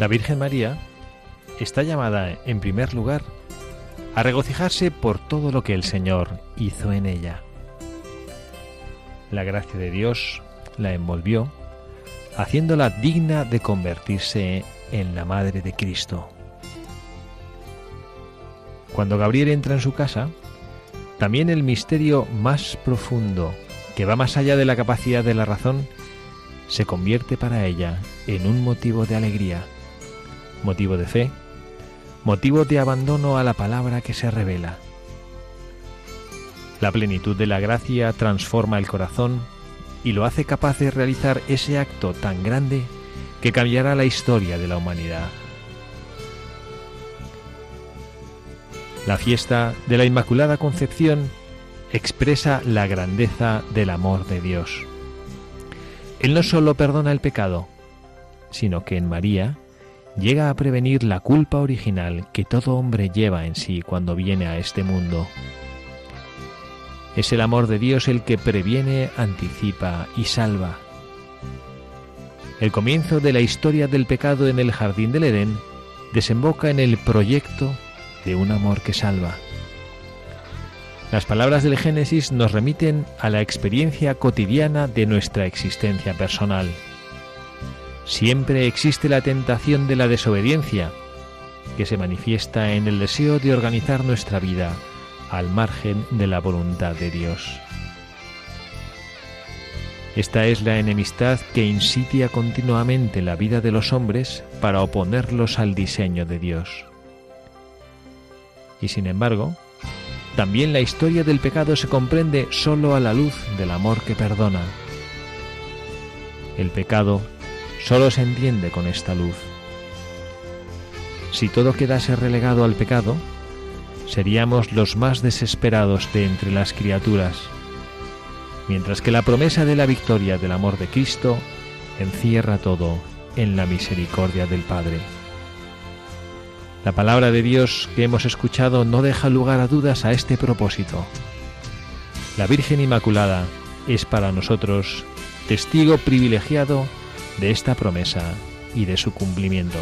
La Virgen María está llamada, en primer lugar, a regocijarse por todo lo que el Señor hizo en ella. La gracia de Dios la envolvió, haciéndola digna de convertirse en la Madre de Cristo. Cuando Gabriel entra en su casa, también el misterio más profundo, que va más allá de la capacidad de la razón, se convierte para ella en un motivo de alegría motivo de fe, motivo de abandono a la palabra que se revela. La plenitud de la gracia transforma el corazón y lo hace capaz de realizar ese acto tan grande que cambiará la historia de la humanidad. La fiesta de la Inmaculada Concepción expresa la grandeza del amor de Dios. Él no solo perdona el pecado, sino que en María llega a prevenir la culpa original que todo hombre lleva en sí cuando viene a este mundo. Es el amor de Dios el que previene, anticipa y salva. El comienzo de la historia del pecado en el jardín del Edén desemboca en el proyecto de un amor que salva. Las palabras del Génesis nos remiten a la experiencia cotidiana de nuestra existencia personal siempre existe la tentación de la desobediencia, que se manifiesta en el deseo de organizar nuestra vida al margen de la voluntad de Dios. Esta es la enemistad que insidia continuamente la vida de los hombres para oponerlos al diseño de Dios. Y sin embargo, también la historia del pecado se comprende sólo a la luz del amor que perdona. El pecado solo se entiende con esta luz. Si todo quedase relegado al pecado, seríamos los más desesperados de entre las criaturas, mientras que la promesa de la victoria del amor de Cristo encierra todo en la misericordia del Padre. La palabra de Dios que hemos escuchado no deja lugar a dudas a este propósito. La Virgen Inmaculada es para nosotros testigo privilegiado de esta promesa y de su cumplimiento.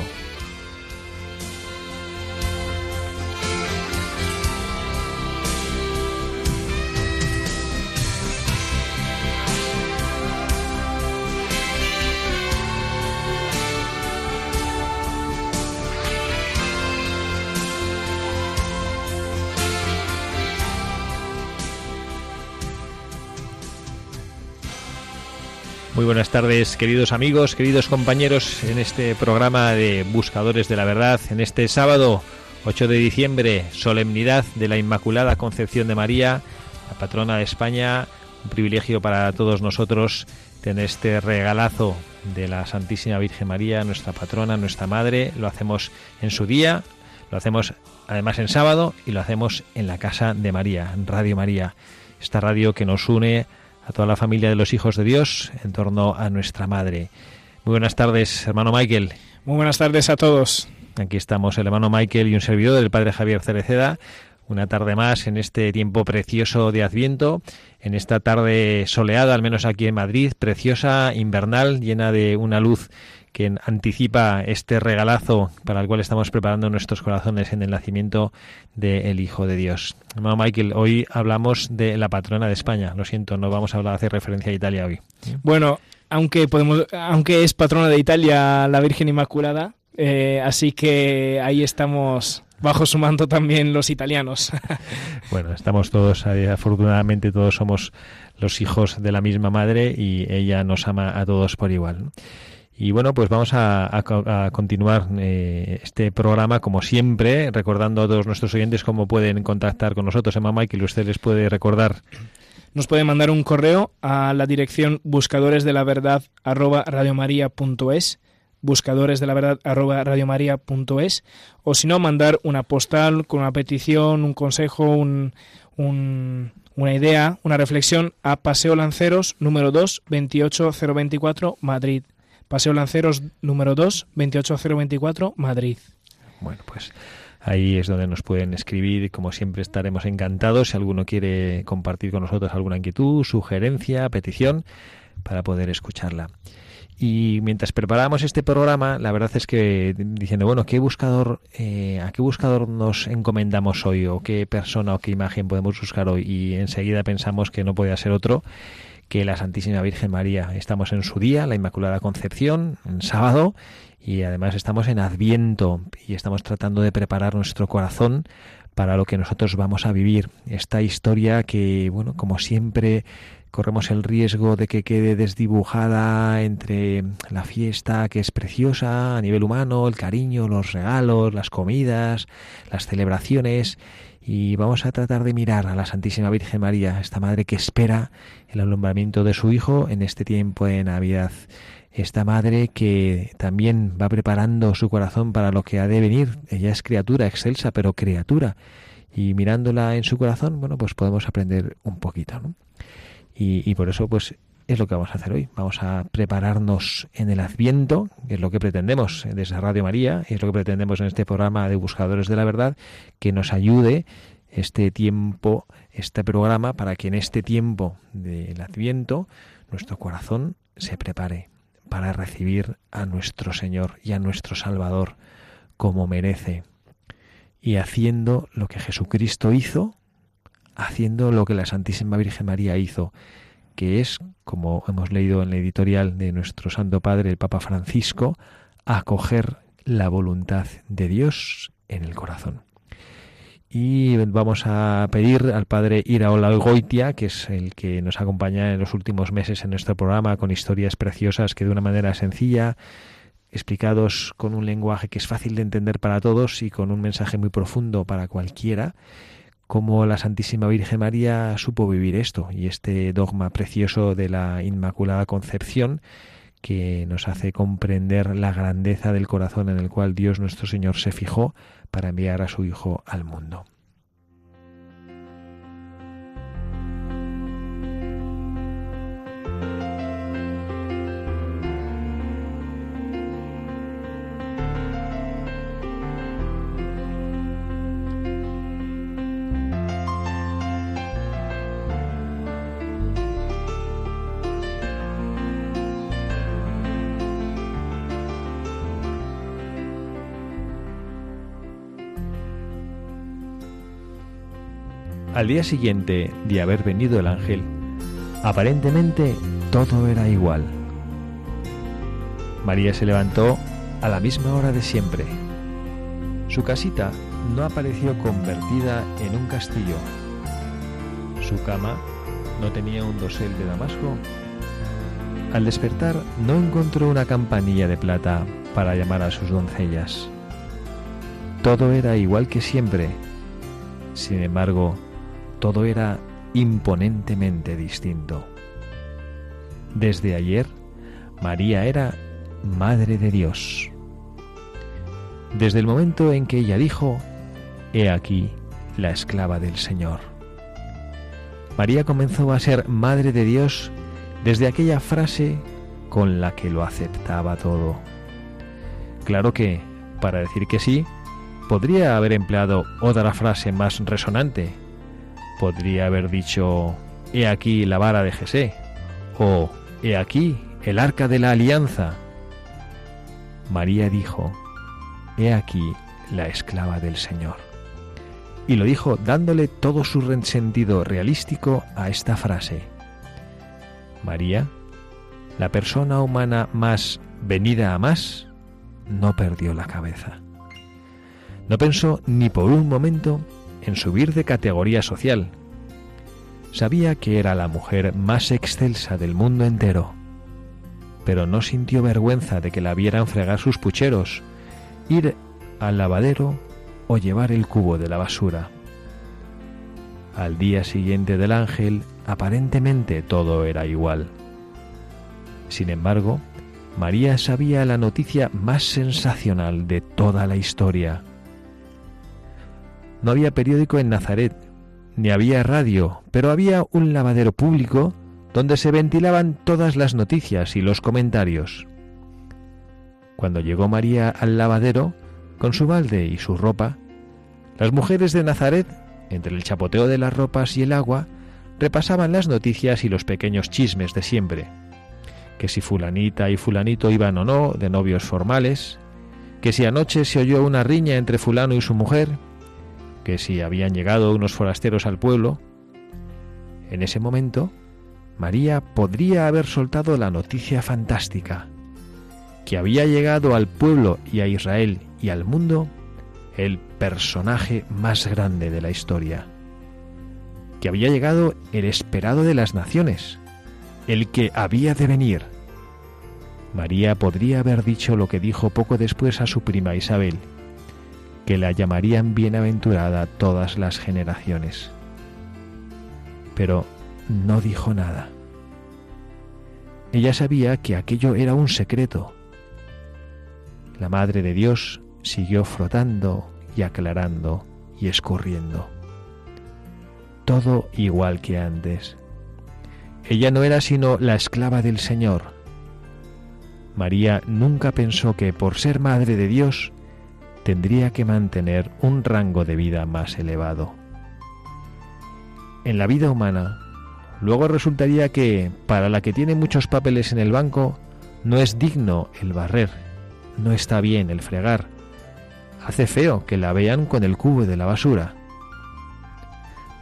Muy buenas tardes, queridos amigos, queridos compañeros, en este programa de Buscadores de la Verdad, en este sábado 8 de diciembre, solemnidad de la Inmaculada Concepción de María, la patrona de España, un privilegio para todos nosotros tener este regalazo de la Santísima Virgen María, nuestra patrona, nuestra madre, lo hacemos en su día, lo hacemos además en sábado y lo hacemos en la Casa de María, en Radio María, esta radio que nos une a toda la familia de los hijos de Dios en torno a nuestra Madre. Muy buenas tardes, hermano Michael. Muy buenas tardes a todos. Aquí estamos el hermano Michael y un servidor del Padre Javier Cereceda. Una tarde más en este tiempo precioso de Adviento, en esta tarde soleada, al menos aquí en Madrid, preciosa, invernal, llena de una luz que anticipa este regalazo para el cual estamos preparando nuestros corazones en el nacimiento del Hijo de Dios. Mamá Michael, hoy hablamos de la patrona de España. Lo siento, no vamos a hablar, hacer referencia a Italia hoy. Bueno, aunque podemos, aunque es patrona de Italia la Virgen Inmaculada, eh, así que ahí estamos bajo su manto también los italianos. bueno, estamos todos, afortunadamente todos somos los hijos de la misma madre y ella nos ama a todos por igual. Y bueno, pues vamos a, continuar eh, este programa como siempre, recordando a todos nuestros oyentes cómo pueden contactar con nosotros. Emma Michael, usted les puede recordar. Nos puede mandar un correo a la dirección buscadores de buscadores de la verdad arroba o si no mandar una postal con una petición, un consejo, un, una idea, una reflexión a Paseo Lanceros número 2 28024 Madrid Paseo Lanceros número 2, 28024, Madrid. Bueno, pues ahí es donde nos pueden escribir. Como siempre estaremos encantados si alguno quiere compartir con nosotros alguna inquietud, sugerencia, petición, para poder escucharla. Y mientras preparábamos este programa, la verdad es que diciendo, bueno, ¿qué buscador, eh, ¿a qué buscador nos encomendamos hoy? ¿O qué persona o qué imagen podemos buscar hoy? Y enseguida pensamos que no podía ser otro que la Santísima Virgen María. Estamos en su día, la Inmaculada Concepción, en sábado, y además estamos en Adviento y estamos tratando de preparar nuestro corazón para lo que nosotros vamos a vivir. Esta historia que, bueno, como siempre, corremos el riesgo de que quede desdibujada entre la fiesta, que es preciosa a nivel humano, el cariño, los regalos, las comidas, las celebraciones, y vamos a tratar de mirar a la Santísima Virgen María, esta madre que espera el alumbramiento de su Hijo en este tiempo de Navidad. Esta madre que también va preparando su corazón para lo que ha de venir. Ella es criatura excelsa, pero criatura. Y mirándola en su corazón, bueno, pues podemos aprender un poquito, ¿no? Y, y por eso, pues es lo que vamos a hacer hoy. Vamos a prepararnos en el Adviento, que es lo que pretendemos desde Radio María, y es lo que pretendemos en este programa de Buscadores de la Verdad, que nos ayude este tiempo, este programa, para que en este tiempo del Adviento nuestro corazón se prepare para recibir a nuestro Señor y a nuestro Salvador como merece, y haciendo lo que Jesucristo hizo, haciendo lo que la Santísima Virgen María hizo, que es, como hemos leído en la editorial de nuestro Santo Padre, el Papa Francisco, acoger la voluntad de Dios en el corazón. Y vamos a pedir al padre Iraola Goitia, que es el que nos acompaña en los últimos meses en nuestro programa con historias preciosas que de una manera sencilla, explicados con un lenguaje que es fácil de entender para todos y con un mensaje muy profundo para cualquiera, cómo la Santísima Virgen María supo vivir esto y este dogma precioso de la Inmaculada Concepción que nos hace comprender la grandeza del corazón en el cual Dios nuestro Señor se fijó para enviar a su Hijo al mundo. Al día siguiente de haber venido el ángel, aparentemente todo era igual. María se levantó a la misma hora de siempre. Su casita no apareció convertida en un castillo. Su cama no tenía un dosel de damasco. Al despertar no encontró una campanilla de plata para llamar a sus doncellas. Todo era igual que siempre. Sin embargo, todo era imponentemente distinto. Desde ayer, María era Madre de Dios. Desde el momento en que ella dijo, He aquí la esclava del Señor. María comenzó a ser Madre de Dios desde aquella frase con la que lo aceptaba todo. Claro que, para decir que sí, podría haber empleado otra frase más resonante, Podría haber dicho, he aquí la vara de Jesé, o he aquí el arca de la alianza. María dijo, He aquí la esclava del Señor. Y lo dijo dándole todo su sentido realístico a esta frase. María, la persona humana más venida a más, no perdió la cabeza. No pensó ni por un momento en subir de categoría social. Sabía que era la mujer más excelsa del mundo entero, pero no sintió vergüenza de que la vieran fregar sus pucheros, ir al lavadero o llevar el cubo de la basura. Al día siguiente del ángel, aparentemente todo era igual. Sin embargo, María sabía la noticia más sensacional de toda la historia. No había periódico en Nazaret, ni había radio, pero había un lavadero público donde se ventilaban todas las noticias y los comentarios. Cuando llegó María al lavadero, con su balde y su ropa, las mujeres de Nazaret, entre el chapoteo de las ropas y el agua, repasaban las noticias y los pequeños chismes de siempre. Que si fulanita y fulanito iban o no de novios formales, que si anoche se oyó una riña entre fulano y su mujer, que si habían llegado unos forasteros al pueblo. En ese momento, María podría haber soltado la noticia fantástica, que había llegado al pueblo y a Israel y al mundo el personaje más grande de la historia, que había llegado el esperado de las naciones, el que había de venir. María podría haber dicho lo que dijo poco después a su prima Isabel, que la llamarían bienaventurada todas las generaciones. Pero no dijo nada. Ella sabía que aquello era un secreto. La Madre de Dios siguió frotando y aclarando y escurriendo. Todo igual que antes. Ella no era sino la esclava del Señor. María nunca pensó que por ser Madre de Dios tendría que mantener un rango de vida más elevado. En la vida humana, luego resultaría que, para la que tiene muchos papeles en el banco, no es digno el barrer, no está bien el fregar, hace feo que la vean con el cubo de la basura.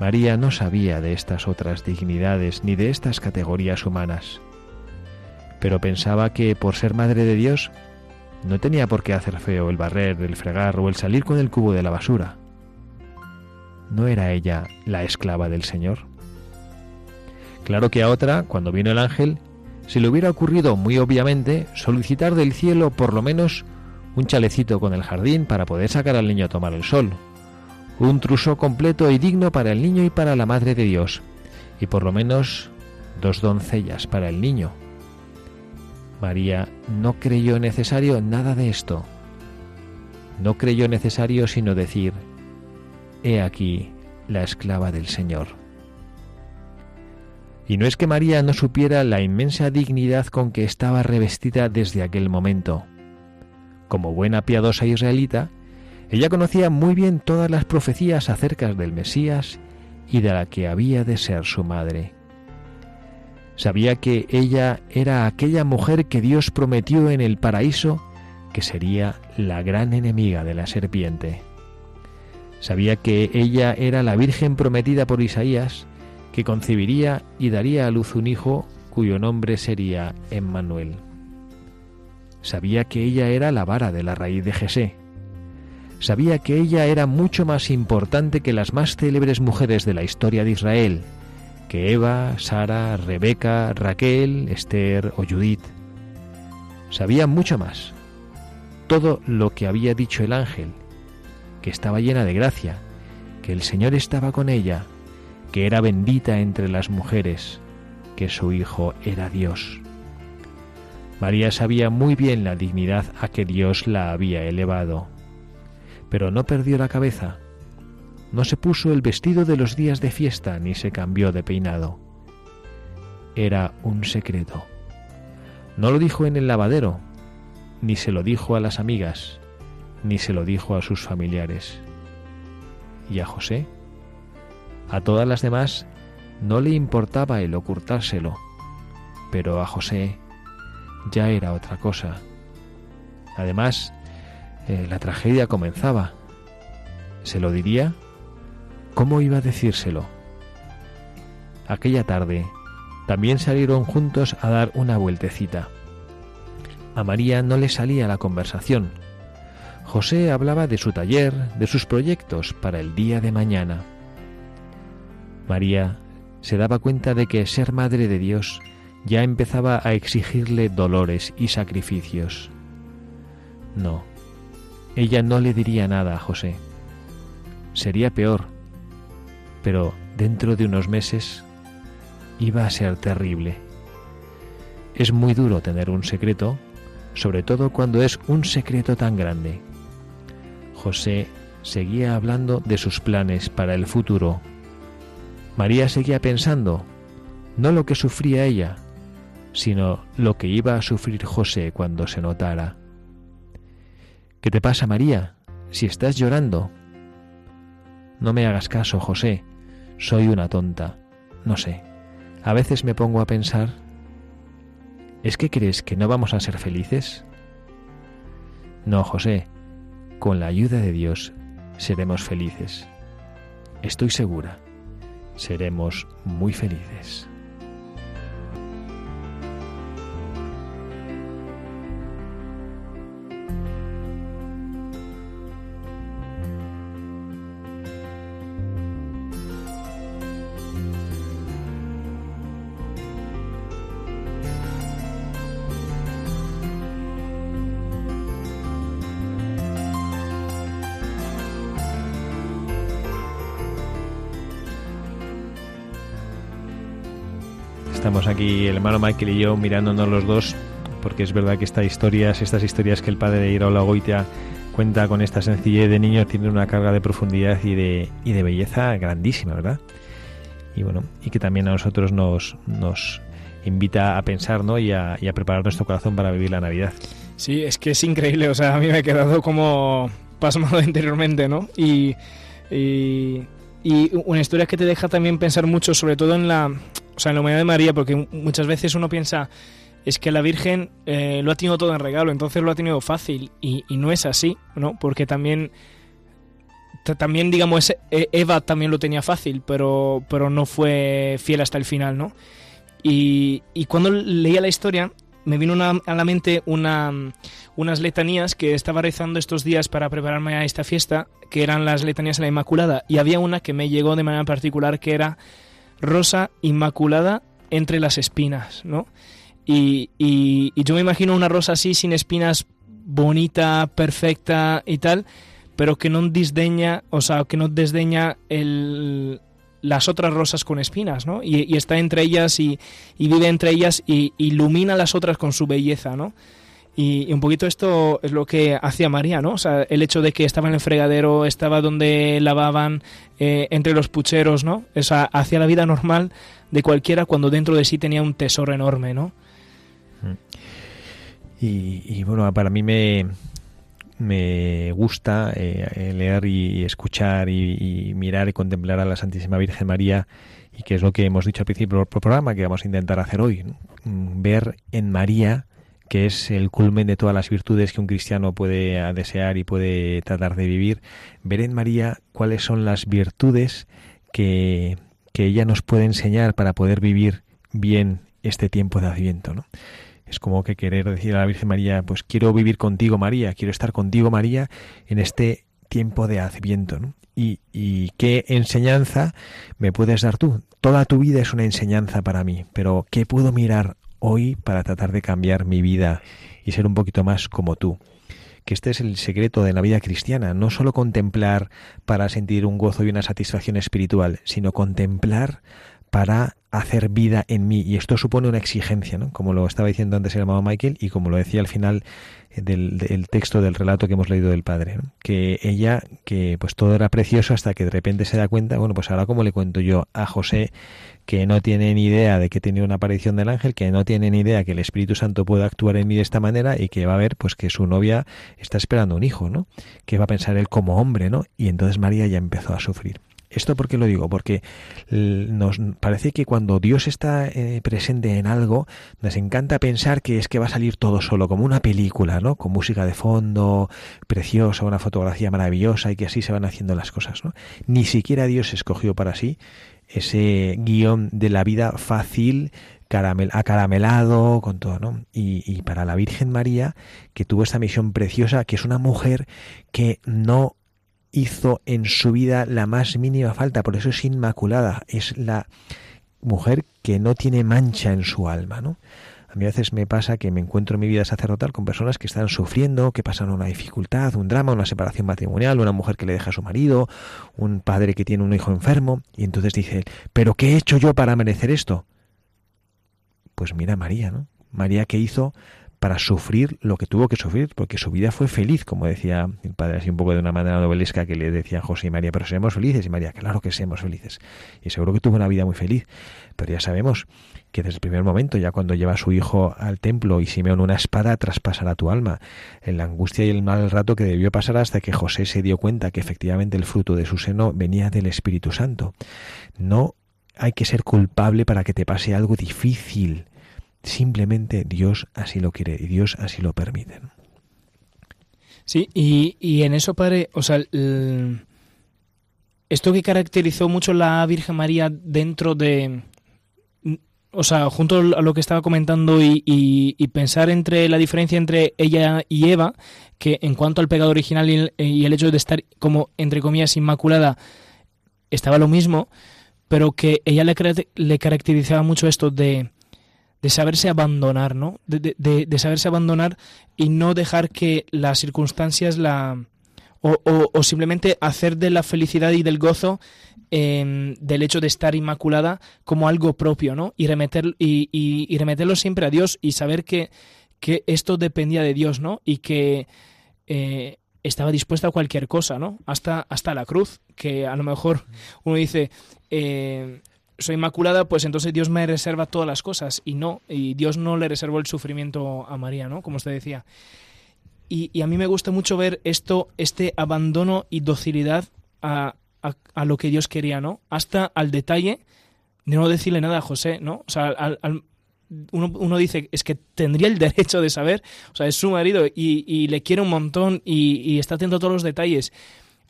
María no sabía de estas otras dignidades ni de estas categorías humanas, pero pensaba que por ser madre de Dios no tenía por qué hacer feo el barrer, el fregar o el salir con el cubo de la basura. ¿No era ella la esclava del Señor? Claro que a otra, cuando vino el ángel, se le hubiera ocurrido muy obviamente solicitar del cielo por lo menos un chalecito con el jardín para poder sacar al niño a tomar el sol, un truso completo y digno para el niño y para la Madre de Dios, y por lo menos dos doncellas para el niño, María no creyó necesario nada de esto. No creyó necesario sino decir, He aquí la esclava del Señor. Y no es que María no supiera la inmensa dignidad con que estaba revestida desde aquel momento. Como buena piadosa israelita, ella conocía muy bien todas las profecías acerca del Mesías y de la que había de ser su madre. Sabía que ella era aquella mujer que Dios prometió en el paraíso que sería la gran enemiga de la serpiente. Sabía que ella era la Virgen prometida por Isaías, que concebiría y daría a luz un hijo cuyo nombre sería Emmanuel. Sabía que ella era la vara de la raíz de Jesé. Sabía que ella era mucho más importante que las más célebres mujeres de la historia de Israel, que Eva, Sara, Rebeca, Raquel, Esther o Judith. Sabía mucho más. Todo lo que había dicho el ángel, que estaba llena de gracia, que el Señor estaba con ella, que era bendita entre las mujeres, que su Hijo era Dios. María sabía muy bien la dignidad a que Dios la había elevado, pero no perdió la cabeza no se puso el vestido de los días de fiesta ni se cambió de peinado. Era un secreto. No lo dijo en el lavadero, ni se lo dijo a las amigas, ni se lo dijo a sus familiares. ¿Y a José? A todas las demás no le importaba el ocultárselo, pero a José ya era otra cosa. Además, eh, la tragedia comenzaba. ¿Se lo diría? ¿Cómo iba a decírselo? Aquella tarde también salieron juntos a dar una vueltecita. A María no le salía la conversación. José hablaba de su taller, de sus proyectos para el día de mañana. María se daba cuenta de que ser madre de Dios ya empezaba a exigirle dolores y sacrificios. No, ella no le diría nada a José. Sería peor, pero dentro de unos meses iba a ser terrible. Es muy duro tener un secreto, sobre todo cuando es un secreto tan grande. José seguía hablando de sus planes para el futuro. María seguía pensando, no lo que sufría ella, sino lo que iba a sufrir José cuando se notara. ¿Qué te pasa, María? Si estás llorando. No me hagas caso, José. Soy una tonta. No sé. A veces me pongo a pensar, ¿es que crees que no vamos a ser felices? No, José. Con la ayuda de Dios seremos felices. Estoy segura. Seremos muy felices. Estamos aquí el hermano Michael y yo mirándonos los dos, porque es verdad que estas historias, estas historias que el padre de Iraola Goitia cuenta con esta sencillez de niño, tienen una carga de profundidad y de, y de belleza grandísima, ¿verdad? Y bueno, y que también a nosotros nos, nos invita a pensar ¿no? y, a, a preparar nuestro corazón para vivir la Navidad. Sí, es que es increíble, o sea, a mí me he quedado como pasmado interiormente, ¿no? Y, y, y una historia que te deja también pensar mucho, sobre todo en la, o sea, en la humanidad de María, porque muchas veces uno piensa, es que la Virgen eh, lo ha tenido todo en regalo, entonces lo ha tenido fácil, y, no es así, ¿no? Porque también, también digamos, e, Eva también lo tenía fácil, pero, pero no fue fiel hasta el final, ¿no? Y, y cuando leía la historia, me vino a la mente una, unas letanías que estaba rezando estos días para prepararme a esta fiesta, que eran las letanías a la Inmaculada, y había una que me llegó de manera particular que era rosa inmaculada entre las espinas, ¿no? Y, y, yo me imagino una rosa así, sin espinas, bonita, perfecta y tal, pero que no disdeña, o sea, que no desdeña el, las otras rosas con espinas, ¿no? Y, y está entre ellas y, y, vive entre ellas y ilumina las otras con su belleza, ¿no? Y, un poquito esto es lo que hacía María, ¿no? O sea, el hecho de que estaba en el fregadero, estaba donde lavaban, eh, entre los pucheros, ¿no? O sea, hacía la vida normal de cualquiera cuando dentro de sí tenía un tesoro enorme, ¿no? Y, y bueno, para mí me, me gusta eh, leer y, escuchar y, y, mirar y contemplar a la Santísima Virgen María y que es lo que hemos dicho al principio del programa que vamos a intentar hacer hoy, ¿no? ver en María que es el culmen de todas las virtudes que un cristiano puede desear y puede tratar de vivir, ver en María cuáles son las virtudes que, que ella nos puede enseñar para poder vivir bien este tiempo de Adviento, ¿no? Es como que querer decir a la Virgen María, pues quiero vivir contigo María, quiero estar contigo María en este tiempo de Adviento. Y, y, qué enseñanza me puedes dar tú. Toda tu vida es una enseñanza para mí, pero ¿qué puedo mirar hoy para tratar de cambiar mi vida y ser un poquito más como tú. Que este es el secreto de la vida cristiana, no solo contemplar para sentir un gozo y una satisfacción espiritual, sino contemplar para hacer vida en mí. Y esto supone una exigencia, ¿no? Como lo estaba diciendo antes el amado Michael y como lo decía al final del, texto del relato que hemos leído del padre, que ella, que pues todo era precioso hasta que de repente se da cuenta, bueno, pues ahora como le cuento yo a José que no tiene ni idea de que tiene una aparición del ángel, que no tiene ni idea que el Espíritu Santo puede actuar en mí de esta manera y que va a ver pues que su novia está esperando un hijo, ¿no? Que va a pensar él como hombre, ¿no? Y entonces María ya empezó a sufrir. ¿Esto por qué lo digo? Porque nos parece que cuando Dios está eh, presente en algo, nos encanta pensar que es que va a salir todo solo, como una película, ¿no? Con música de fondo, preciosa, una fotografía maravillosa y que así se van haciendo las cosas, ¿no? Ni siquiera Dios escogió para sí ese guion de la vida fácil, caramel, acaramelado, con todo, ¿no? Y, y para la Virgen María, que tuvo esta misión preciosa, que es una mujer que no hizo en su vida la más mínima falta, por eso es inmaculada, es la mujer que no tiene mancha en su alma, ¿no? A veces me pasa que me encuentro en mi vida sacerdotal con personas que están sufriendo, que pasan una dificultad, un drama, una separación matrimonial, una mujer que le deja a su marido, un padre que tiene un hijo enfermo, y entonces dice, ¿pero qué he hecho yo para merecer esto? Pues mira María, ¿no? María que hizo para sufrir lo que tuvo que sufrir, porque su vida fue feliz, como decía el padre así un poco de una manera novelesca que le decía José y María, pero seremos felices, y María, claro que seremos felices. Y seguro que tuvo una vida muy feliz, pero ya sabemos que desde el primer momento, ya cuando lleva a su hijo al templo y Simeón una espada traspasará tu alma, en la angustia y el mal rato que debió pasar hasta que José se dio cuenta que efectivamente el fruto de su seno venía del Espíritu Santo. No hay que ser culpable para que te pase algo difícil. Simplemente Dios así lo quiere y Dios así lo permite. Sí, y, y en eso, padre, o sea, esto que caracterizó mucho la Virgen María dentro de, o sea, junto a lo que estaba comentando y, y, pensar entre la diferencia entre ella y Eva, que en cuanto al pecado original y el, hecho de estar como, entre comillas, inmaculada, estaba lo mismo, pero que ella le caracterizaba mucho esto de, de saberse abandonar, ¿no? De, de, de, saberse abandonar y no dejar que las circunstancias la... O, o, simplemente hacer de la felicidad y del gozo eh, del hecho de estar inmaculada como algo propio, ¿no? Y, remeter, y, y, y remeterlo siempre a Dios y saber que, que, esto dependía de Dios, ¿no? Y que eh, estaba dispuesta a cualquier cosa, ¿no? Hasta, hasta la cruz, que a lo mejor uno dice, eh, soy inmaculada, pues entonces Dios me reserva todas las cosas. Y no, y Dios no le reservó el sufrimiento a María, ¿no? Como usted decía. Y, a mí me gusta mucho ver esto, este abandono y docilidad a, a, lo que Dios quería, ¿no? Hasta al detalle de no decirle nada a José, ¿no? O sea, al, al, uno, uno, dice, es que tendría el derecho de saber, o sea, es su marido y, y le quiere un montón y, y, está atento a todos los detalles.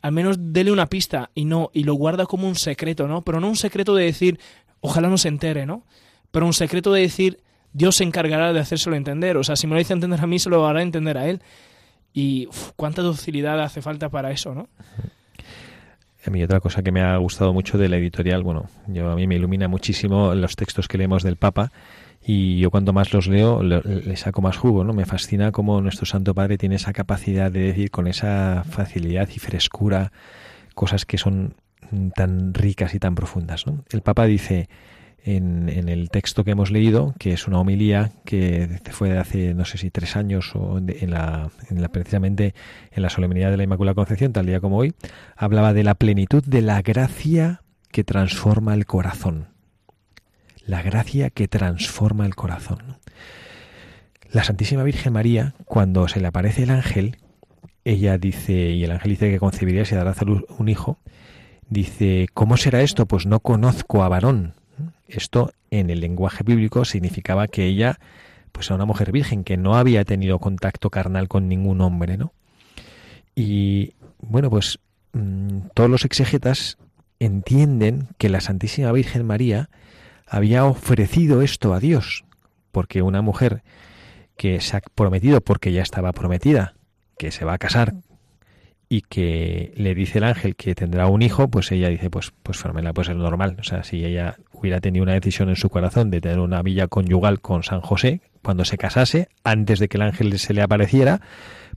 Al menos dele una pista y no, y lo guarda como un secreto, ¿no? Pero no un secreto de decir, ojalá no se entere, ¿no? Pero un secreto de decir, Dios se encargará de hacérselo entender. O sea, si me lo dice entender a mí, se lo hará entender a él. Y cuánta docilidad hace falta para eso, ¿no? A mí otra cosa que me ha gustado mucho de la editorial, bueno, yo a mí me ilumina muchísimo los textos que leemos del Papa y yo cuanto más los leo le, saco más jugo, ¿no? Me fascina cómo nuestro Santo Padre tiene esa capacidad de decir con esa facilidad y frescura cosas que son tan ricas y tan profundas, ¿no? El Papa dice en, en, el texto que hemos leído, que es una homilía que fue de hace, no sé si tres años o en la, en la, precisamente en la solemnidad de la Inmaculada Concepción, tal día como hoy, hablaba de la plenitud de la gracia que transforma el corazón. La gracia que transforma el corazón. La Santísima Virgen María, cuando se le aparece el ángel, ella dice, y el ángel dice que concebiría y se dará a luz un hijo, dice, ¿cómo será esto? Pues no conozco a varón. Esto en el lenguaje bíblico significaba que ella pues era una mujer virgen que no había tenido contacto carnal con ningún hombre, ¿no? Y bueno, pues mmm, todos los exegetas entienden que la Santísima Virgen María había ofrecido esto a Dios, porque una mujer que se ha prometido porque ya estaba prometida, que se va a casar y que le dice el ángel que tendrá un hijo, pues ella dice, pues, pues fenomenal, pues es normal. O sea, si ella hubiera tenido una decisión en su corazón de tener una villa conyugal con San José, cuando se casase, antes de que el ángel se le apareciera,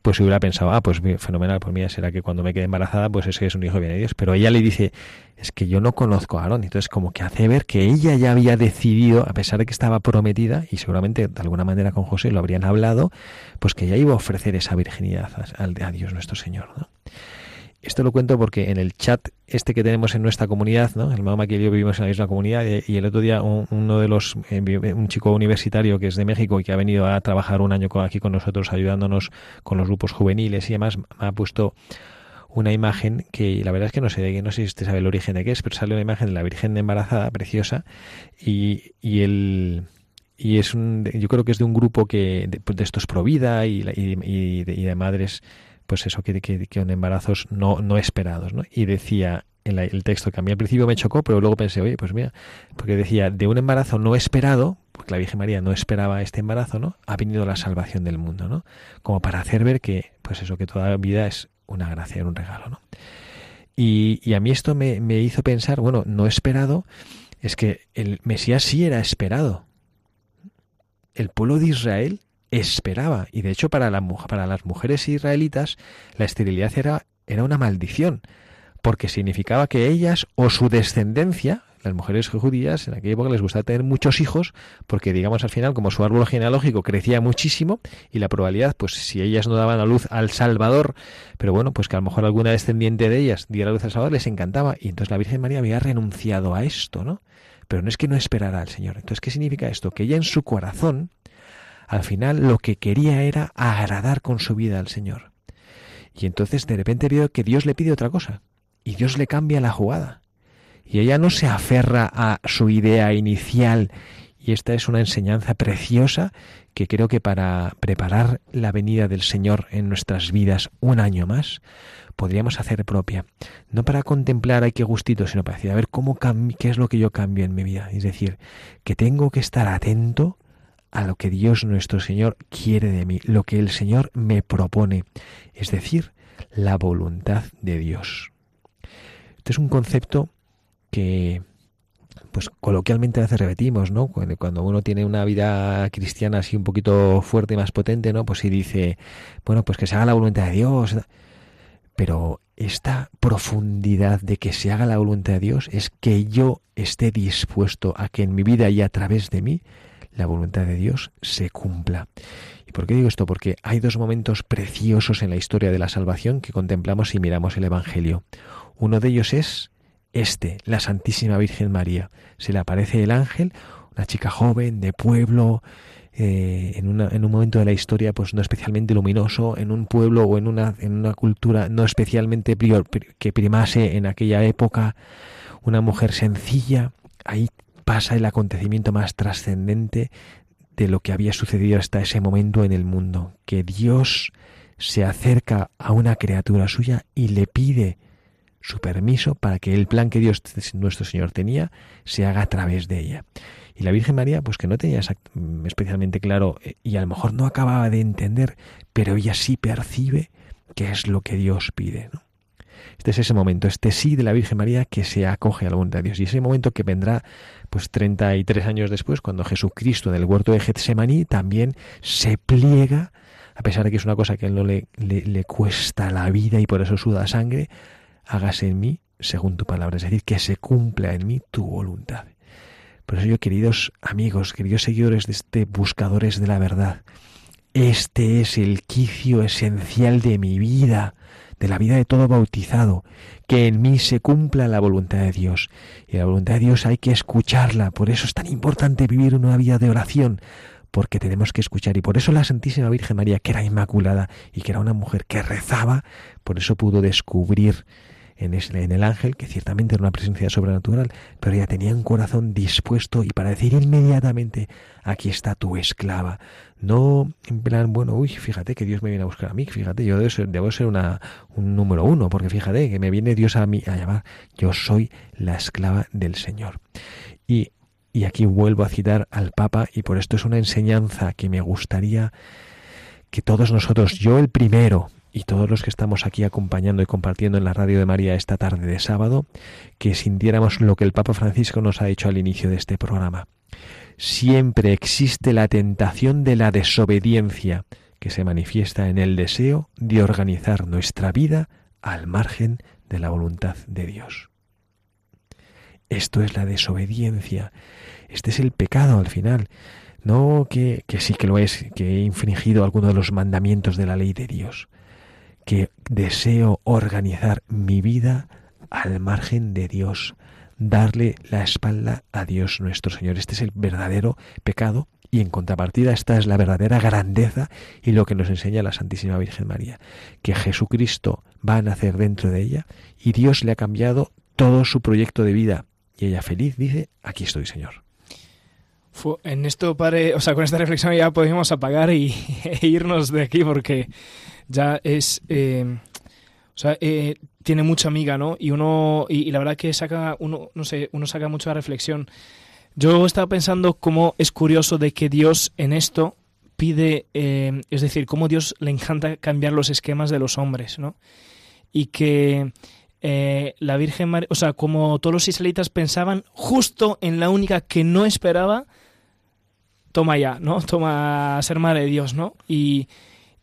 pues hubiera pensado, ah, pues fenomenal, pues mira, será que cuando me quede embarazada, pues ese es un hijo bien de Dios. Pero ella le dice, es que yo no conozco a Aarón. Entonces, como que hace ver que ella ya había decidido, a pesar de que estaba prometida, y seguramente de alguna manera con José lo habrían hablado, pues que ella iba a ofrecer esa virginidad a, a Dios nuestro Señor, ¿no? Esto lo cuento porque en el chat este que tenemos en nuestra comunidad, ¿no? El mamá que y yo vivimos en la misma comunidad y el otro día un, uno de los, eh, un chico universitario que es de México y que ha venido a trabajar un año aquí con nosotros ayudándonos con los grupos juveniles y demás, me ha puesto una imagen que la verdad es que no sé, no sé si usted sabe el origen de qué es, pero sale una imagen de la Virgen embarazada, preciosa, y, y el y es un, yo creo que es de un grupo que de, pues, estos pro vida y, y, de, madres pues eso que, que, que embarazos no, no esperados ¿no? y decía el, el texto que a mí al principio me chocó pero luego pensé oye pues mira porque decía de un embarazo no esperado porque la Virgen María no esperaba este embarazo no ha venido la salvación del mundo no como para hacer ver que pues eso que toda vida es una gracia un regalo no y, y a mí esto me, me hizo pensar bueno no esperado es que el Mesías sí era esperado. El pueblo de Israel esperaba, y de hecho para, la, para las mujeres israelitas la esterilidad era, era una maldición, porque significaba que ellas o su descendencia, las mujeres judías en aquella época les gustaba tener muchos hijos porque digamos al final como su árbol genealógico crecía muchísimo y la probabilidad pues si ellas no daban a luz al Salvador pero bueno pues que a lo mejor alguna descendiente de ellas diera luz al Salvador les encantaba y entonces la Virgen María había renunciado a esto ¿no? pero no es que no esperara al Señor. Entonces, ¿qué significa esto? Que ella en su corazón, al final, lo que quería era agradar con su vida al Señor. Y entonces de repente vio que Dios le pide otra cosa, y Dios le cambia la jugada. Y ella no se aferra a su idea inicial, y esta es una enseñanza preciosa que creo que para preparar la venida del Señor en nuestras vidas un año más, podríamos hacer propia. No para contemplar ay qué gustito, sino para decir, a ver cómo qué es lo que yo cambio en mi vida. Es decir, que tengo que estar atento a lo que Dios nuestro Señor quiere de mí, lo que el Señor me propone, es decir, la voluntad de Dios. Este es un concepto que pues coloquialmente a veces repetimos, ¿no? Cuando uno tiene una vida cristiana así un poquito fuerte y más potente, ¿no? Pues si dice, bueno, pues que se haga la voluntad de Dios. Pero esta profundidad de que se haga la voluntad de Dios es que yo esté dispuesto a que en mi vida y a través de mí la voluntad de Dios se cumpla. ¿Y por qué digo esto? Porque hay dos momentos preciosos en la historia de la salvación que contemplamos y miramos el Evangelio. Uno de ellos es este, la Santísima Virgen María. Se le aparece el ángel, una chica joven, de pueblo, eh, en, en, un momento de la historia pues no especialmente luminoso, en un pueblo o en una, en una cultura no especialmente prior, que primase en aquella época, una mujer sencilla, ahí pasa el acontecimiento más trascendente de lo que había sucedido hasta ese momento en el mundo, que Dios se acerca a una criatura suya y le pide su permiso para que el plan que Dios nuestro Señor tenía se haga a través de ella. Y la Virgen María, pues que no tenía mm, especialmente claro eh, y a lo mejor no acababa de entender, pero ella sí percibe qué es lo que Dios pide. ¿no? Este es ese momento, este sí de la Virgen María que se acoge a la voluntad de Dios. Y ese momento que vendrá pues 33 años después, cuando Jesucristo en el huerto de Getsemaní también se pliega, a pesar de que es una cosa que a él no le, le, le cuesta la vida y por eso suda sangre, hágase en mí según tu palabra, es decir, que se cumpla en mí tu voluntad. Por eso yo, queridos amigos, queridos seguidores de este Buscadores de la Verdad, este es el quicio esencial de mi vida, de la vida de todo bautizado, que en mí se cumpla la voluntad de Dios. Y la voluntad de Dios hay que escucharla, por eso es tan importante vivir una vida de oración, porque tenemos que escuchar. Y por eso la Santísima Virgen María, que era inmaculada y que era una mujer que rezaba, por eso pudo descubrir en, el ángel, que ciertamente era una presencia sobrenatural, pero ella tenía un corazón dispuesto y para decir inmediatamente, aquí está tu esclava. No en plan, bueno, uy, fíjate que Dios me viene a buscar a mí, fíjate, yo debo ser, debo ser una, un número uno, porque fíjate que me viene Dios a mí a llamar, yo soy la esclava del Señor. Y, y aquí vuelvo a citar al Papa, y por esto es una enseñanza que me gustaría que todos nosotros, yo el primero, y todos los que estamos aquí acompañando y compartiendo en la radio de María esta tarde de sábado, que sintiéramos lo que el Papa Francisco nos ha dicho al inicio de este programa. Siempre existe la tentación de la desobediencia que se manifiesta en el deseo de organizar nuestra vida al margen de la voluntad de Dios. Esto es la desobediencia. Este es el pecado al final. No que, sí que lo es, que he infringido alguno de los mandamientos de la ley de Dios que deseo organizar mi vida al margen de Dios, darle la espalda a Dios nuestro Señor. Este es el verdadero pecado Y en contrapartida, esta es la verdadera grandeza y lo que nos enseña la Santísima Virgen María, que Jesucristo va a nacer dentro de ella y Dios le ha cambiado todo su proyecto de vida. Y ella feliz dice, aquí estoy, Señor. En esto, padre, o sea, con esta reflexión ya podemos apagar y, e irnos de aquí porque ya es, eh, o sea, eh, tiene mucha amiga, ¿no? Y uno, y, la verdad que saca, uno, no sé, uno saca mucha reflexión. Yo estaba pensando cómo es curioso de que Dios en esto pide, eh, es decir, cómo Dios le encanta cambiar los esquemas de los hombres, ¿no? Y que la Virgen María, o sea, como todos los israelitas pensaban justo en la única que no esperaba, toma ya, ¿no? Toma ser madre de Dios, ¿no? Y,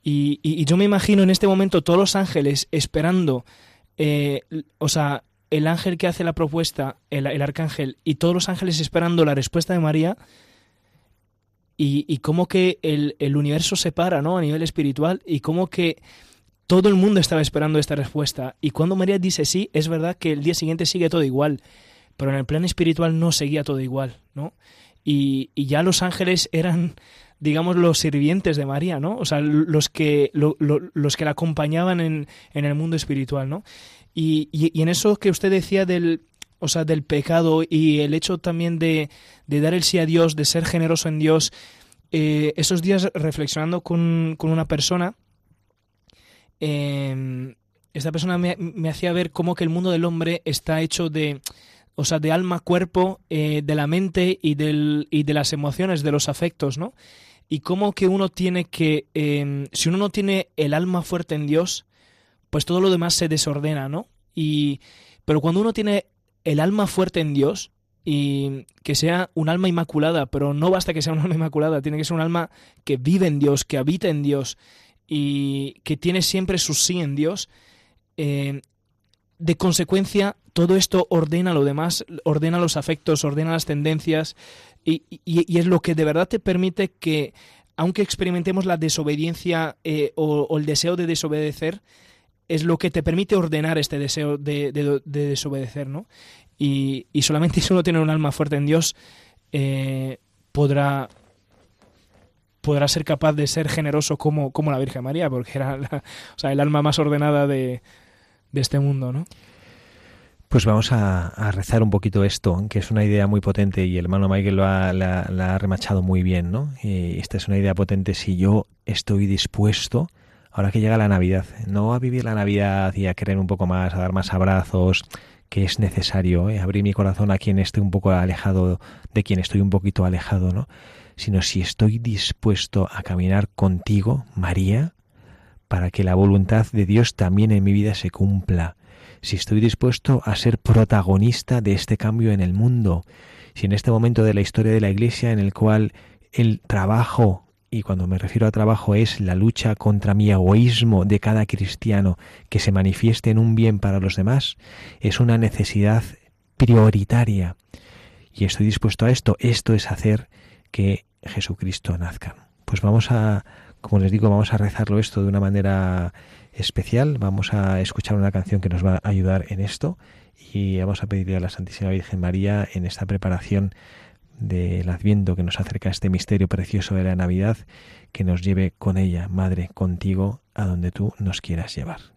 y, yo me imagino en este momento todos los ángeles esperando, eh, o sea, el ángel que hace la propuesta, el, arcángel, y todos los ángeles esperando la respuesta de María, y, y cómo que el, el, universo se para, ¿no? A nivel espiritual, y cómo que todo el mundo estaba esperando esta respuesta. Y cuando María dice sí, es verdad que el día siguiente sigue todo igual, pero en el plano espiritual no seguía todo igual, ¿no? y, ya los ángeles eran digamos los sirvientes de María, ¿no? O sea, los que los que la acompañaban en, en, el mundo espiritual, ¿no? Y, y, en eso que usted decía del o sea, del pecado y el hecho también de, de dar el sí a Dios, de ser generoso en Dios, eh, esos días reflexionando con, con una persona, eh, esta persona me, me hacía ver cómo que el mundo del hombre está hecho de o sea, de alma, cuerpo, eh, de la mente y, del, y de las emociones, de los afectos, ¿no? Y cómo que uno tiene que, em, si uno no tiene el alma fuerte en Dios, pues todo lo demás se desordena, ¿no? Y, pero cuando uno tiene el alma fuerte en Dios, y que sea un alma inmaculada, pero no basta que sea un alma inmaculada, tiene que ser un alma que vive en Dios, que habita en Dios y que tiene siempre su sí en Dios, eh, de consecuencia, todo esto ordena lo demás, ordena los afectos, ordena las tendencias y, es lo que de verdad te permite que, aunque experimentemos la desobediencia eh, o, el deseo de desobedecer, es lo que te permite ordenar este deseo de, desobedecer, ¿no? Y, solamente si uno tiene un alma fuerte en Dios, eh, podrá podrá ser capaz de ser generoso como, como la Virgen María, porque era o sea, el alma más ordenada de, este mundo, ¿no? Pues vamos a, rezar un poquito esto, que es una idea muy potente y el hermano Michael lo ha, la, ha remachado muy bien, ¿no? Y esta es una idea potente si yo estoy dispuesto, ahora que llega la Navidad, no a vivir la Navidad y a querer un poco más, a dar más abrazos, que es necesario, ¿eh? abrir mi corazón a quien esté un poco alejado, de quien estoy un poquito alejado, ¿no? Sino si estoy dispuesto a caminar contigo, María, para que la voluntad de Dios también en mi vida se cumpla, si estoy dispuesto a ser protagonista de este cambio en el mundo, si en este momento de la historia de la Iglesia en el cual el trabajo, y cuando me refiero a trabajo es la lucha contra mi egoísmo de cada cristiano que se manifieste en un bien para los demás, es una necesidad prioritaria. Y estoy dispuesto a esto. Esto es hacer que Jesucristo nazca. Pues vamos a como les digo, vamos a rezarlo esto de una manera especial. Vamos a escuchar una canción que nos va a ayudar en esto y vamos a pedirle a la Santísima Virgen María en esta preparación del Adviento que nos acerca a este misterio precioso de la Navidad, que nos lleve con ella, Madre, contigo, a donde tú nos quieras llevar.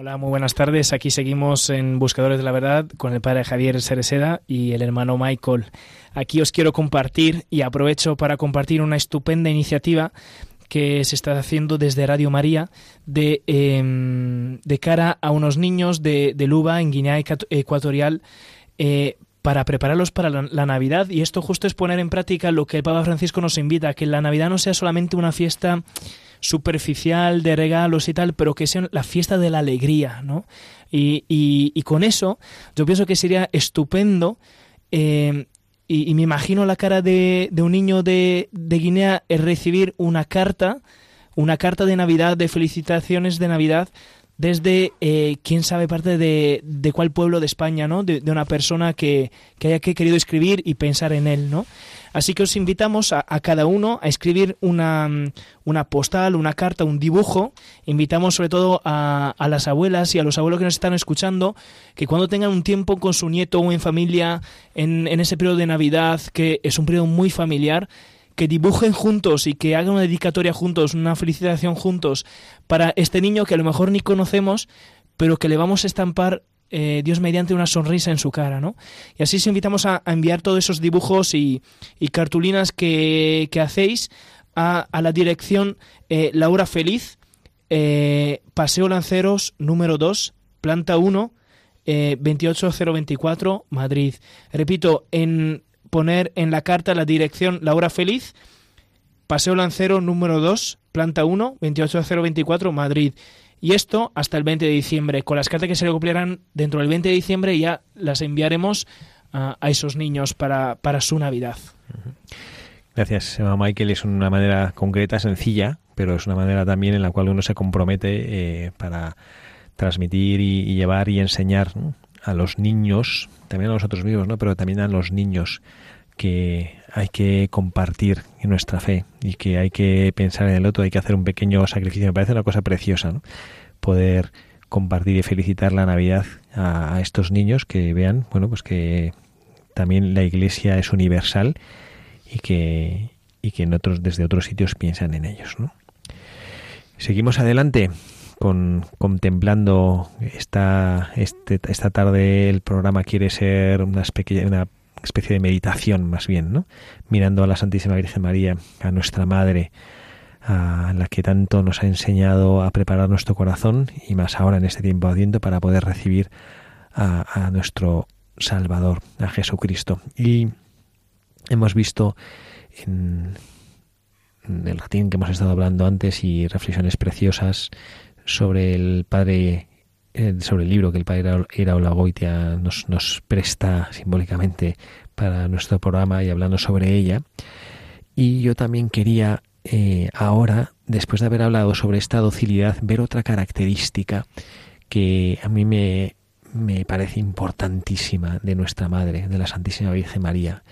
Hola, muy buenas tardes. Aquí seguimos en Buscadores de la Verdad con el padre Javier Sereseda y el hermano Michael. Aquí os quiero compartir y aprovecho para compartir una estupenda iniciativa que se está haciendo desde Radio María de, em, de cara a unos niños de, de Luba, en Guinea Ecuatorial, eh, para prepararlos para la, Navidad. Y esto justo es poner en práctica lo que el Papa Francisco nos invita, que la Navidad no sea solamente una fiesta superficial de regalos y tal, pero que sea la fiesta de la alegría, ¿no? Y, y, con eso yo pienso que sería estupendo eh, y, y, me imagino la cara de, de un niño de, de Guinea recibir una carta, una carta de Navidad, de felicitaciones de Navidad desde, eh, quién sabe, parte de, de, cuál pueblo de España, ¿no? De, una persona que, que, haya querido escribir y pensar en él, ¿no? Así que os invitamos a, a cada uno a escribir una, una, postal, una carta, un dibujo. Invitamos sobre todo a, a, las abuelas y a los abuelos que nos están escuchando que cuando tengan un tiempo con su nieto o en familia en, en ese periodo de Navidad, que es un periodo muy familiar, que dibujen juntos y que hagan una dedicatoria juntos, una felicitación juntos para este niño que a lo mejor ni conocemos, pero que le vamos a estampar eh, Dios mediante una sonrisa en su cara, ¿no? Y así os invitamos a, enviar todos esos dibujos y, cartulinas que, que hacéis a, a, la dirección eh, Laura Feliz, eh, Paseo Lanceros número 2, planta 1, 28024, Madrid. Repito, en poner en la carta la dirección La Hora Feliz, Paseo Lancero número 2, planta 1, 28024, Madrid. Y esto hasta el 20 de diciembre. Con las cartas que se recoplarán dentro del 20 de diciembre ya las enviaremos a, esos niños para, para su Navidad. Gracias, Michael. Es una manera concreta, sencilla, pero es una manera también en la cual uno se compromete eh, para transmitir y, llevar y enseñar a los niños, también a nosotros mismos, ¿no? pero también a los niños que hay que compartir nuestra fe y que hay que pensar en el otro, hay que hacer un pequeño sacrificio. Me parece una cosa preciosa, ¿no? Poder compartir y felicitar la Navidad a, estos niños que vean, bueno, pues que también la Iglesia es universal y que y que en otros desde otros sitios piensan en ellos, ¿no? Seguimos adelante con contemplando esta este, esta tarde el programa quiere ser una especie, una especie de meditación más bien, ¿no? Mirando a la Santísima Virgen María, a nuestra Madre, a la que tanto nos ha enseñado a preparar nuestro corazón y más ahora en este tiempo adviento para poder recibir a, a nuestro Salvador, a Jesucristo. Y hemos visto en, en el latín que hemos estado hablando antes y reflexiones preciosas sobre el padre eh, sobre el libro que el padre Iraola Goitia nos, nos presta simbólicamente para nuestro programa y hablando sobre ella. Y yo también quería eh, ahora, después de haber hablado sobre esta docilidad, ver otra característica que a mí me, me parece importantísima de nuestra Madre, de la Santísima Virgen María.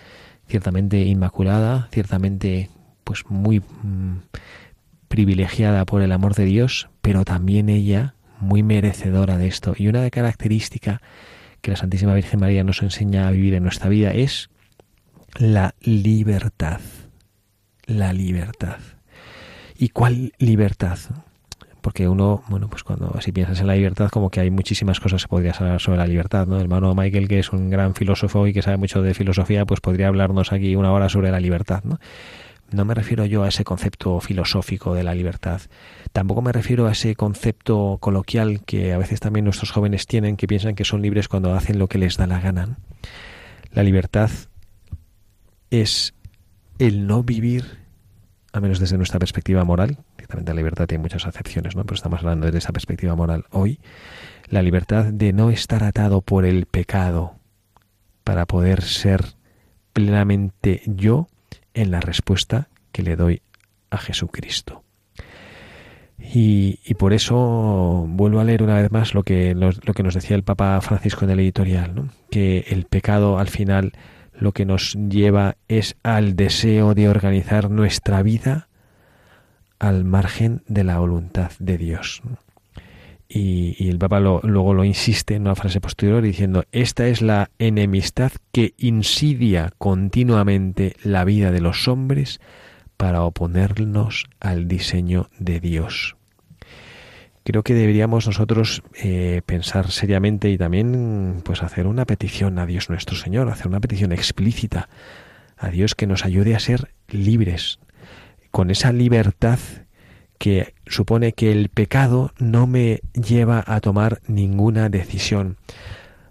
Ciertamente inmaculada, ciertamente pues muy mmm, privilegiada por el amor de Dios, pero también ella muy merecedora de esto. Y una característica que la Santísima Virgen María nos enseña a vivir en nuestra vida es la libertad. La libertad. ¿Y cuál libertad? Porque uno, bueno, pues cuando así piensas en la libertad, como que hay muchísimas cosas que podrías hablar sobre la libertad, ¿no? El hermano Michael, que es un gran filósofo y que sabe mucho de filosofía, pues podría hablarnos aquí una hora sobre la libertad, ¿no? No me refiero yo a ese concepto filosófico de la libertad. Tampoco me refiero a ese concepto coloquial que a veces también nuestros jóvenes tienen, que piensan que son libres cuando hacen lo que les da la gana. La libertad es el no vivir, a menos desde nuestra perspectiva moral, ciertamente la libertad tiene muchas acepciones, ¿no? pero estamos hablando desde esa perspectiva moral hoy, la libertad de no estar atado por el pecado para poder ser plenamente yo en la respuesta que le doy a Jesucristo. Y, por eso vuelvo a leer una vez más lo que, lo, que nos decía el Papa Francisco en el editorial, que el pecado al final lo que nos lleva es al deseo de organizar nuestra vida al margen de la voluntad de Dios. Y, el Papa luego lo insiste en una frase posterior diciendo, esta es la enemistad que insidia continuamente la vida de los hombres para oponernos al diseño de Dios. Creo que deberíamos nosotros eh, pensar seriamente y también pues hacer una petición a Dios nuestro Señor, hacer una petición explícita a Dios que nos ayude a ser libres, con esa libertad que supone que el pecado no me lleva a tomar ninguna decisión.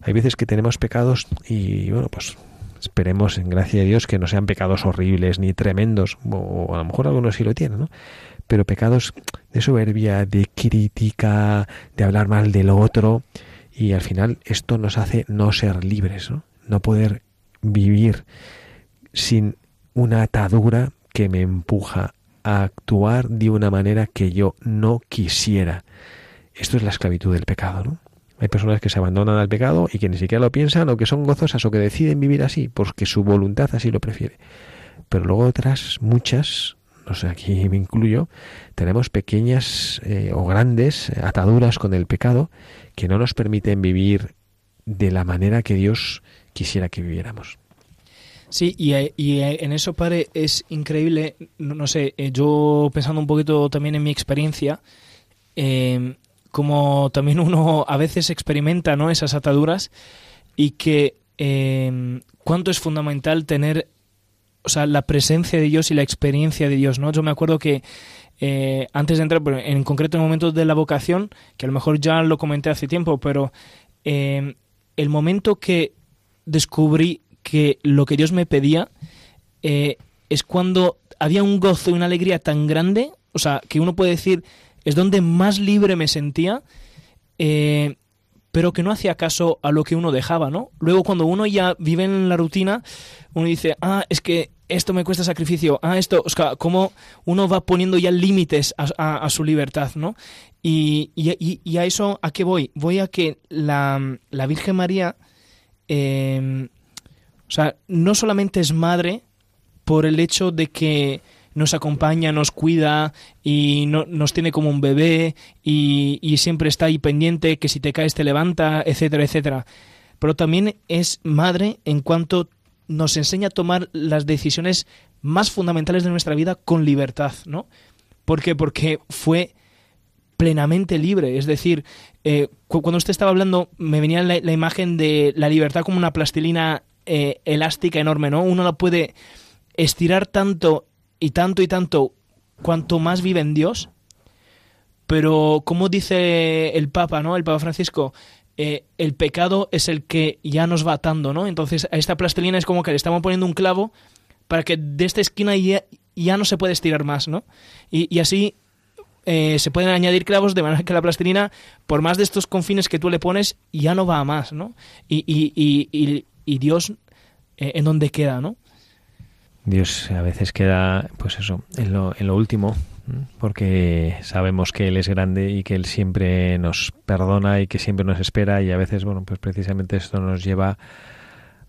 Hay veces que tenemos pecados y bueno, pues esperemos en gracia de Dios que no sean pecados horribles ni tremendos, o a lo mejor algunos sí lo tienen, ¿no? Pero pecados de soberbia, de crítica, de hablar mal del otro, y al final esto nos hace no ser libres, ¿no? No poder vivir sin una atadura que me empuja a actuar de una manera que yo no quisiera. Esto es la esclavitud del pecado, ¿no? Hay personas que se abandonan al pecado y que ni siquiera lo piensan o que son gozosas o que deciden vivir así porque su voluntad así lo prefiere. Pero luego otras, muchas, no sé, aquí me incluyo, tenemos pequeñas eh, o grandes ataduras con el pecado que no nos permiten vivir de la manera que Dios quisiera que viviéramos. Sí, y, eh, eh, en eso, pare, es increíble, no, sé, eh, yo pensando un poquito también en mi experiencia, em, como también uno a veces experimenta ¿no? esas ataduras y que em, cuánto es fundamental tener o sea, la presencia de Dios y la experiencia de Dios, ¿no? Yo me acuerdo que antes de entrar, en concreto en el momento de la vocación, que a lo mejor ya lo comenté hace tiempo, pero em, el momento que descubrí que lo que Dios me pedía eh, es cuando había un gozo y una alegría tan grande, o sea, que uno puede decir, es donde más libre me sentía, eh, pero que no hacía caso a lo que uno dejaba, ¿no? Luego cuando uno ya vive en la rutina, uno dice, ah, es que esto me cuesta sacrificio, ah, esto, o sea, como uno va poniendo ya límites a, su libertad, ¿no? Y, y, a eso, ¿a qué voy? Voy a que la, la Virgen María eh, o sea, no solamente es madre por el hecho de que nos acompaña, nos cuida y no, nos tiene como un bebé y, siempre está ahí pendiente, que si te caes te levanta, etcétera, etcétera. Pero también es madre en cuanto nos enseña a tomar las decisiones más fundamentales de nuestra vida con libertad, ¿no? ¿Por qué? Porque fue plenamente libre. Es decir, eh, cuando usted estaba hablando, me venía la, imagen de la libertad como una plastilina eh, elástica enorme, ¿no? Uno la puede estirar tanto y tanto y tanto cuanto más vive en Dios, pero como dice el Papa, ¿no? El Papa Francisco, eh, el pecado es el que ya nos va atando, ¿no? Entonces a esta plastilina es como que le estamos poniendo un clavo para que de esta esquina ya, ya no se puede estirar más, ¿no? Y, así eh, se pueden añadir clavos de manera que la plastilina, por más de estos confines que tú le pones, ya no va a más, ¿no? Y, y, y, y Dios eh, en dónde queda, ¿no? Dios a veces queda, pues eso, en lo, en lo último, porque sabemos que Él es grande y que Él siempre nos perdona y que siempre nos espera y a veces, bueno, pues precisamente esto nos lleva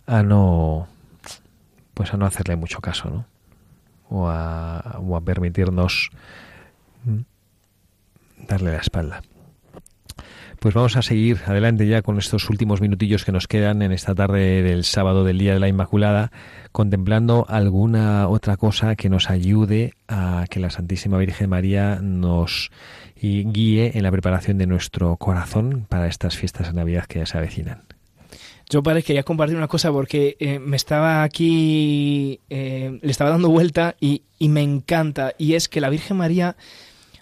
a no, pues a no hacerle mucho caso, ¿no? O a, o a permitirnos darle la espalda. Pues vamos a seguir adelante ya con estos últimos minutillos que nos quedan en esta tarde del sábado del Día de la Inmaculada, contemplando alguna otra cosa que nos ayude a que la Santísima Virgen María nos guíe en la preparación de nuestro corazón para estas fiestas de Navidad que ya se avecinan. Yo, padre, quería compartir una cosa porque eh, me estaba aquí, eh, le estaba dando vuelta y, me encanta. Y es que la Virgen María,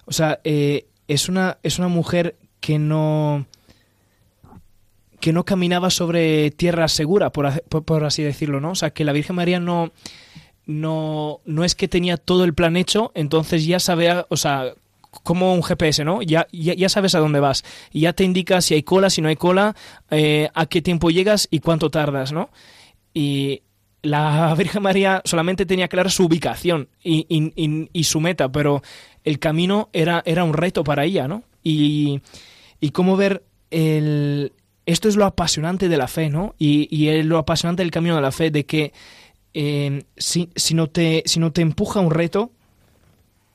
o sea, eh, es, una, es una mujer que no que no caminaba sobre tierra segura, por, así decirlo, ¿no? O sea, que la Virgen María no, no, no es que tenía todo el plan hecho, entonces ya sabía, o sea, como un GPS, ¿no? Ya, ya, sabes a dónde vas ya te indica si hay cola, si no hay cola, eh, a qué tiempo llegas y cuánto tardas, ¿no? Y la Virgen María solamente tenía clara su ubicación y, y, y, su meta, pero el camino era, era un reto para ella, ¿no? Y, y cómo ver el... Esto es lo apasionante de la fe, ¿no? Y, y es lo apasionante del camino de la fe, de que eh, si, si, no te, si no te empuja un reto,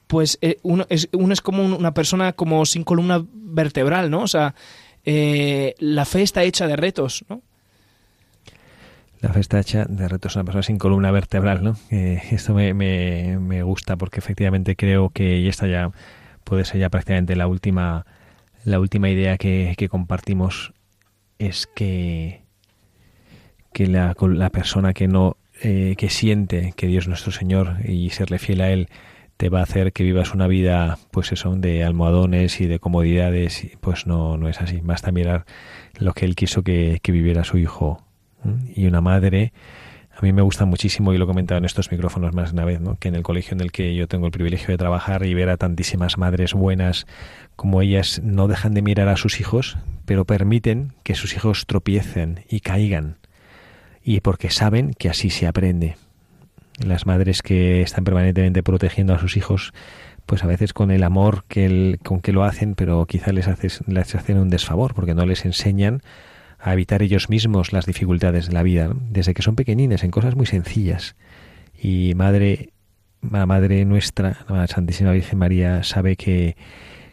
pues eh, uno, es, uno es como una persona como sin columna vertebral, ¿no? O sea, eh, la fe está hecha de retos, ¿no? La fe está hecha de retos, una persona sin columna vertebral, ¿no? esto me, me, me, gusta porque efectivamente creo que esta ya puede ser ya prácticamente la última la última idea que, que compartimos es que que la, la persona que no eh, que siente que Dios nuestro Señor y serle fiel a él te va a hacer que vivas una vida, pues eso, de almohadones y de comodidades, pues no, no es así. Basta mirar lo que él quiso que, viviera su hijo. Y una madre, a mí me gusta muchísimo, y lo he comentado en estos micrófonos más de una vez, ¿no? que en el colegio en el que yo tengo el privilegio de trabajar y ver a tantísimas madres buenas como ellas no dejan de mirar a sus hijos, pero permiten que sus hijos tropiecen y caigan, y porque saben que así se aprende las madres que están permanentemente protegiendo a sus hijos, pues a veces con el amor que el, con que lo hacen, pero quizá les, les hacen un desfavor porque no les enseñan a evitar ellos mismos las dificultades de la vida, desde que son pequeñines, en cosas muy sencillas. Y madre, la madre nuestra, la Santísima Virgen María, sabe que,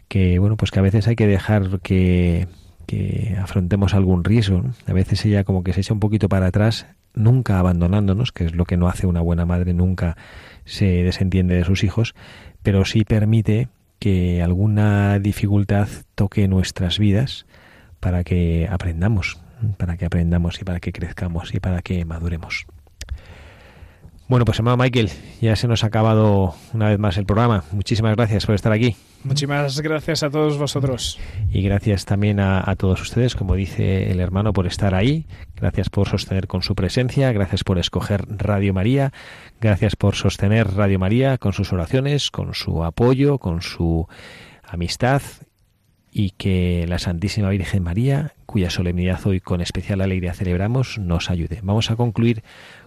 que bueno, pues que a veces hay que dejar que, que afrontemos algún riesgo. A veces ella como que se echa un poquito para atrás nunca abandonándonos, que es lo que no hace una buena madre, nunca se desentiende de sus hijos, pero sí permite que alguna dificultad toque nuestras vidas para que aprendamos, para que aprendamos y para que crezcamos y para que maduremos. Bueno, pues hermano Michael, ya se nos ha acabado una vez más el programa. Muchísimas gracias por estar aquí. Muchísimas gracias a todos vosotros. Y gracias también a, todos ustedes, como dice el hermano, por estar ahí. Gracias por sostener con su presencia. Gracias por escoger Radio María. Gracias por sostener Radio María con sus oraciones, con su apoyo, con su amistad. Y que la Santísima Virgen María, cuya solemnidad hoy con especial alegría celebramos, nos ayude. Vamos a concluir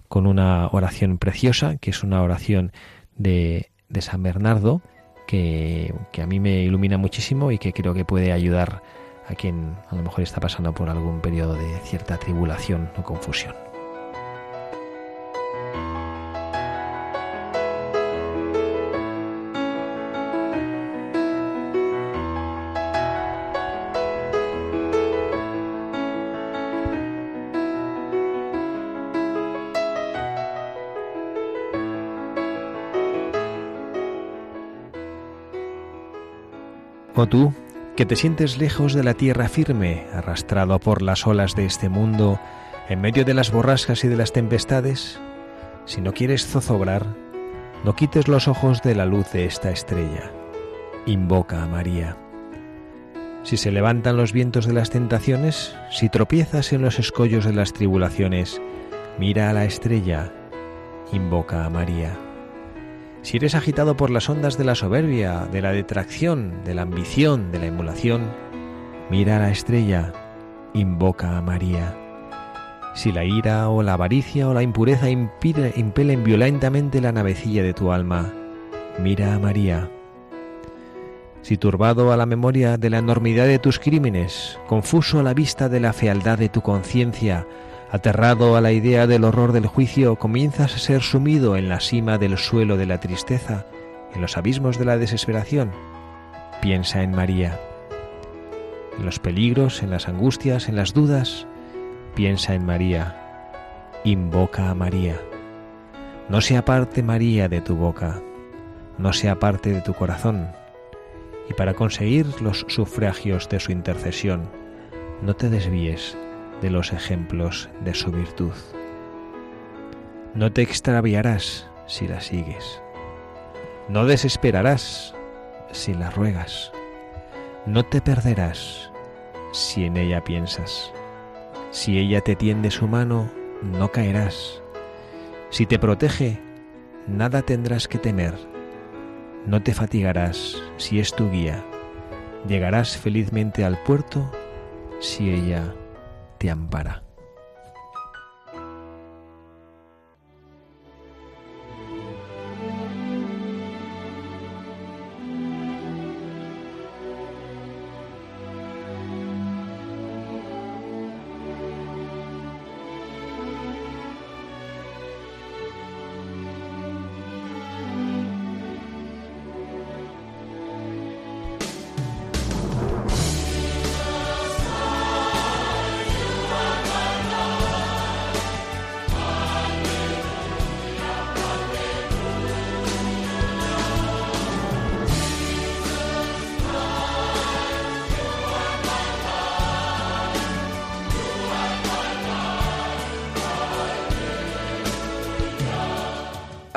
con una oración preciosa, que es una oración de, de San Bernardo que, a mí me ilumina muchísimo y que creo que puede ayudar a quien a lo mejor está pasando por algún periodo de cierta tribulación o confusión. Tú, que te sientes lejos de la tierra firme, arrastrado por las olas de este mundo, en medio de las borrascas y de las tempestades, si no quieres zozobrar, no quites los ojos de la luz de esta estrella. Invoca a María. Si se levantan los vientos de las tentaciones, si tropiezas en los escollos de las tribulaciones, mira a la estrella. Invoca a María. Si eres agitado por las ondas de la soberbia, de la detracción, de la ambición, de la emulación, mira a la estrella, invoca a María. Si la ira o la avaricia o la impureza impelen violentamente la navecilla de tu alma, mira a María. Si turbado a la memoria de la enormidad de tus crímenes, confuso a la vista de la fealdad de tu conciencia, Aterrado a la idea del horror del juicio, comienzas a ser sumido en la cima del suelo de la tristeza, en los abismos de la desesperación. Piensa en María. en los peligros, en las angustias, en las dudas, piensa en María, invoca a María. No se aparte María de tu boca, no se aparte de tu corazón, y para conseguir los sufragios de su intercesión, no te desvíes de los ejemplos de su virtud. No te extraviarás si la sigues. No desesperarás si la ruegas. No te perderás si en ella piensas. Si ella te tiende su mano, no caerás. Si te protege, nada tendrás que temer. No te fatigarás si es tu guía. Llegarás felizmente al puerto si ella te ampara.